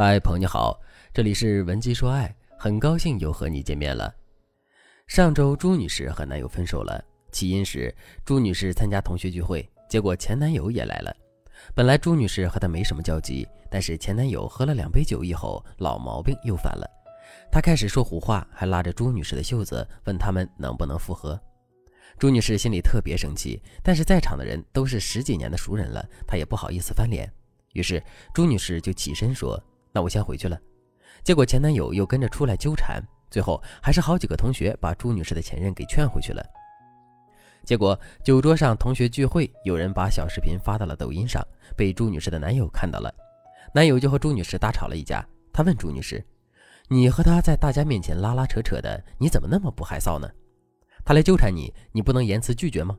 嗨，朋友你好，这里是文姬说爱，很高兴又和你见面了。上周朱女士和男友分手了，起因是朱女士参加同学聚会，结果前男友也来了。本来朱女士和他没什么交集，但是前男友喝了两杯酒以后，老毛病又犯了。他开始说胡话，还拉着朱女士的袖子，问他们能不能复合。朱女士心里特别生气，但是在场的人都是十几年的熟人了，她也不好意思翻脸。于是朱女士就起身说。那我先回去了，结果前男友又跟着出来纠缠，最后还是好几个同学把朱女士的前任给劝回去了。结果酒桌上同学聚会，有人把小视频发到了抖音上，被朱女士的男友看到了，男友就和朱女士大吵了一架。他问朱女士：“你和他在大家面前拉拉扯扯的，你怎么那么不害臊呢？他来纠缠你，你不能言辞拒绝吗？”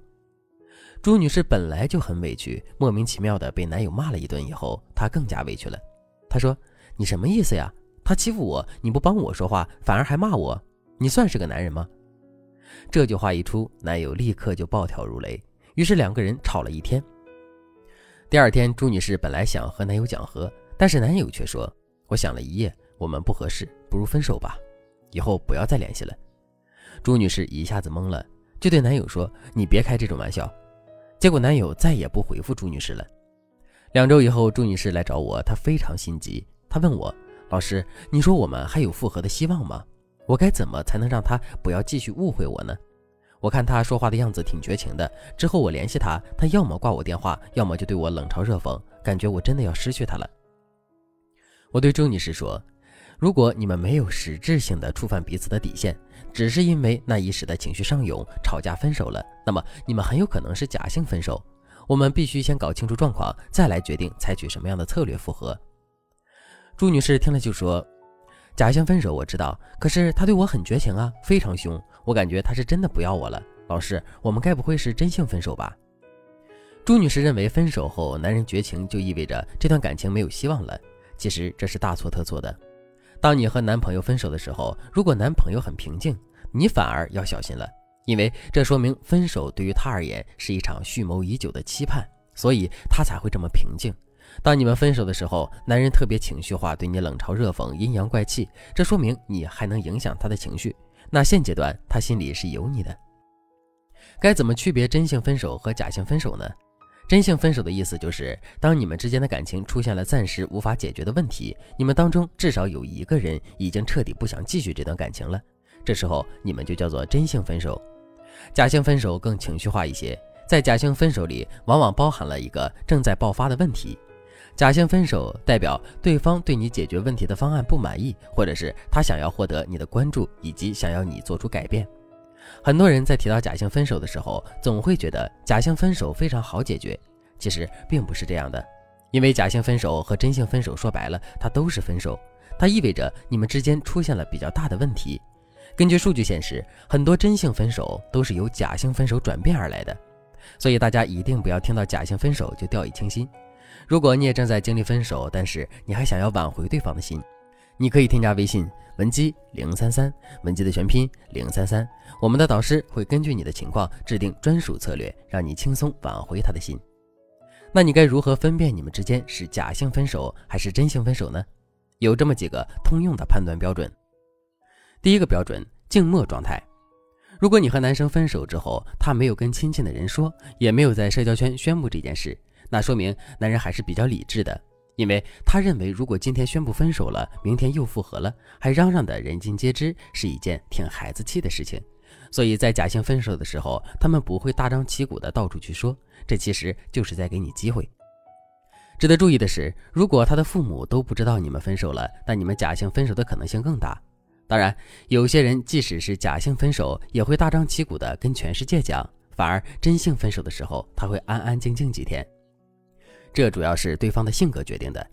朱女士本来就很委屈，莫名其妙的被男友骂了一顿以后，她更加委屈了。她说。你什么意思呀？他欺负我，你不帮我说话，反而还骂我，你算是个男人吗？这句话一出，男友立刻就暴跳如雷，于是两个人吵了一天。第二天，朱女士本来想和男友讲和，但是男友却说：“我想了一夜，我们不合适，不如分手吧，以后不要再联系了。”朱女士一下子懵了，就对男友说：“你别开这种玩笑。”结果男友再也不回复朱女士了。两周以后，朱女士来找我，她非常心急。他问我：“老师，你说我们还有复合的希望吗？我该怎么才能让他不要继续误会我呢？我看他说话的样子挺绝情的。之后我联系他，他要么挂我电话，要么就对我冷嘲热讽，感觉我真的要失去他了。”我对周女士说：“如果你们没有实质性的触犯彼此的底线，只是因为那一时的情绪上涌吵架分手了，那么你们很有可能是假性分手。我们必须先搞清楚状况，再来决定采取什么样的策略复合。”朱女士听了就说：“假性分手我知道，可是他对我很绝情啊，非常凶。我感觉他是真的不要我了。老师，我们该不会是真性分手吧？”朱女士认为分手后男人绝情就意味着这段感情没有希望了，其实这是大错特错的。当你和男朋友分手的时候，如果男朋友很平静，你反而要小心了，因为这说明分手对于他而言是一场蓄谋已久的期盼，所以他才会这么平静。当你们分手的时候，男人特别情绪化，对你冷嘲热讽、阴阳怪气，这说明你还能影响他的情绪。那现阶段他心里是有你的。该怎么区别真性分手和假性分手呢？真性分手的意思就是，当你们之间的感情出现了暂时无法解决的问题，你们当中至少有一个人已经彻底不想继续这段感情了，这时候你们就叫做真性分手。假性分手更情绪化一些，在假性分手里，往往包含了一个正在爆发的问题。假性分手代表对方对你解决问题的方案不满意，或者是他想要获得你的关注，以及想要你做出改变。很多人在提到假性分手的时候，总会觉得假性分手非常好解决，其实并不是这样的。因为假性分手和真性分手说白了，它都是分手，它意味着你们之间出现了比较大的问题。根据数据显示，很多真性分手都是由假性分手转变而来的，所以大家一定不要听到假性分手就掉以轻心。如果你也正在经历分手，但是你还想要挽回对方的心，你可以添加微信文姬零三三，文姬的全拼零三三，我们的导师会根据你的情况制定专属策略，让你轻松挽回他的心。那你该如何分辨你们之间是假性分手还是真性分手呢？有这么几个通用的判断标准。第一个标准，静默状态。如果你和男生分手之后，他没有跟亲近的人说，也没有在社交圈宣布这件事。那说明男人还是比较理智的，因为他认为如果今天宣布分手了，明天又复合了，还嚷嚷的人尽皆知，是一件挺孩子气的事情。所以在假性分手的时候，他们不会大张旗鼓的到处去说，这其实就是在给你机会。值得注意的是，如果他的父母都不知道你们分手了，那你们假性分手的可能性更大。当然，有些人即使是假性分手，也会大张旗鼓的跟全世界讲，反而真性分手的时候，他会安安静静几天。这主要是对方的性格决定的。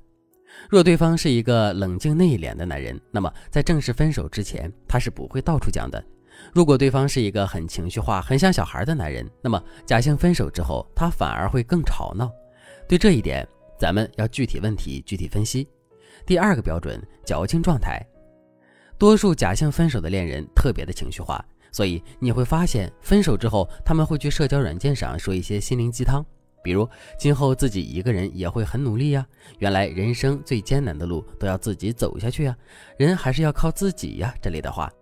若对方是一个冷静内敛的男人，那么在正式分手之前，他是不会到处讲的。如果对方是一个很情绪化、很像小孩的男人，那么假性分手之后，他反而会更吵闹。对这一点，咱们要具体问题具体分析。第二个标准，矫情状态。多数假性分手的恋人特别的情绪化，所以你会发现，分手之后他们会去社交软件上说一些心灵鸡汤。比如今后自己一个人也会很努力呀。原来人生最艰难的路都要自己走下去呀，人还是要靠自己呀。这类的话，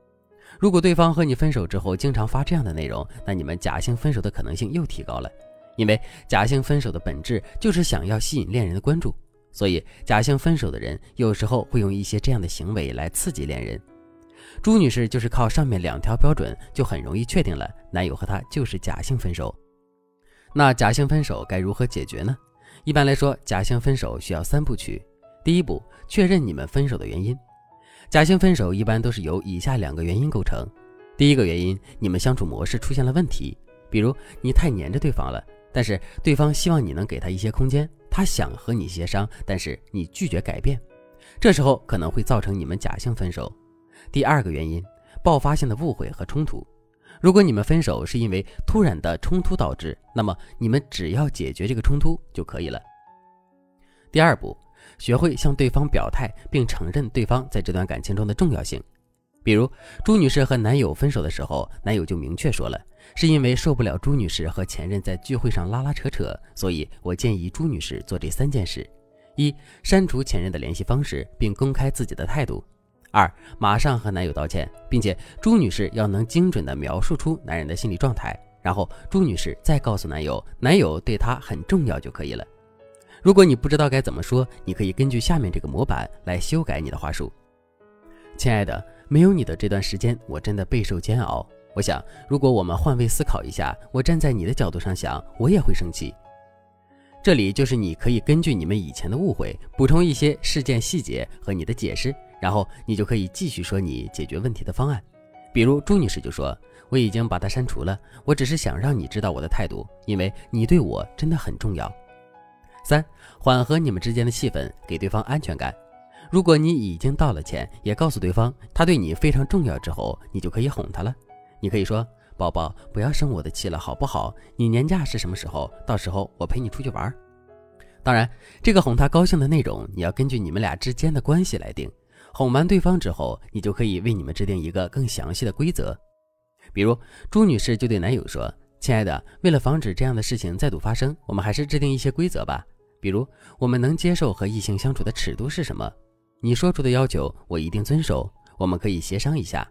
如果对方和你分手之后经常发这样的内容，那你们假性分手的可能性又提高了。因为假性分手的本质就是想要吸引恋人的关注，所以假性分手的人有时候会用一些这样的行为来刺激恋人。朱女士就是靠上面两条标准，就很容易确定了男友和她就是假性分手。那假性分手该如何解决呢？一般来说，假性分手需要三步曲。第一步，确认你们分手的原因。假性分手一般都是由以下两个原因构成。第一个原因，你们相处模式出现了问题，比如你太黏着对方了，但是对方希望你能给他一些空间，他想和你协商，但是你拒绝改变，这时候可能会造成你们假性分手。第二个原因，爆发性的误会和冲突。如果你们分手是因为突然的冲突导致，那么你们只要解决这个冲突就可以了。第二步，学会向对方表态，并承认对方在这段感情中的重要性。比如朱女士和男友分手的时候，男友就明确说了，是因为受不了朱女士和前任在聚会上拉拉扯扯，所以我建议朱女士做这三件事：一、删除前任的联系方式，并公开自己的态度。二，马上和男友道歉，并且朱女士要能精准地描述出男人的心理状态，然后朱女士再告诉男友，男友对她很重要就可以了。如果你不知道该怎么说，你可以根据下面这个模板来修改你的话术。亲爱的，没有你的这段时间，我真的备受煎熬。我想，如果我们换位思考一下，我站在你的角度上想，我也会生气。这里就是你可以根据你们以前的误会，补充一些事件细节和你的解释。然后你就可以继续说你解决问题的方案，比如朱女士就说：“我已经把它删除了，我只是想让你知道我的态度，因为你对我真的很重要。”三、缓和你们之间的气氛，给对方安全感。如果你已经道了歉，也告诉对方他对你非常重要之后，你就可以哄他了。你可以说：“宝宝，不要生我的气了，好不好？你年假是什么时候？到时候我陪你出去玩。”当然，这个哄他高兴的内容，你要根据你们俩之间的关系来定。哄完对方之后，你就可以为你们制定一个更详细的规则。比如朱女士就对男友说：“亲爱的，为了防止这样的事情再度发生，我们还是制定一些规则吧。比如我们能接受和异性相处的尺度是什么？你说出的要求我一定遵守。我们可以协商一下。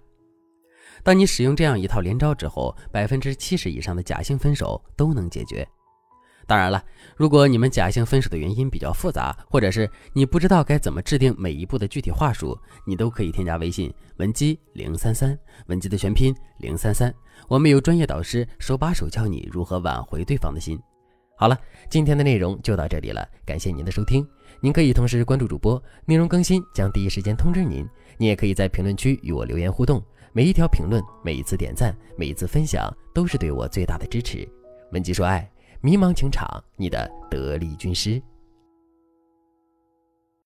当你使用这样一套连招之后，百分之七十以上的假性分手都能解决。”当然了，如果你们假性分手的原因比较复杂，或者是你不知道该怎么制定每一步的具体话术，你都可以添加微信文姬零三三，文姬的全拼零三三，我们有专业导师手把手教你如何挽回对方的心。好了，今天的内容就到这里了，感谢您的收听。您可以同时关注主播，内容更新将第一时间通知您。您也可以在评论区与我留言互动，每一条评论、每一次点赞、每一次分享，都是对我最大的支持。文姬说爱。迷茫情场，你的得力军师。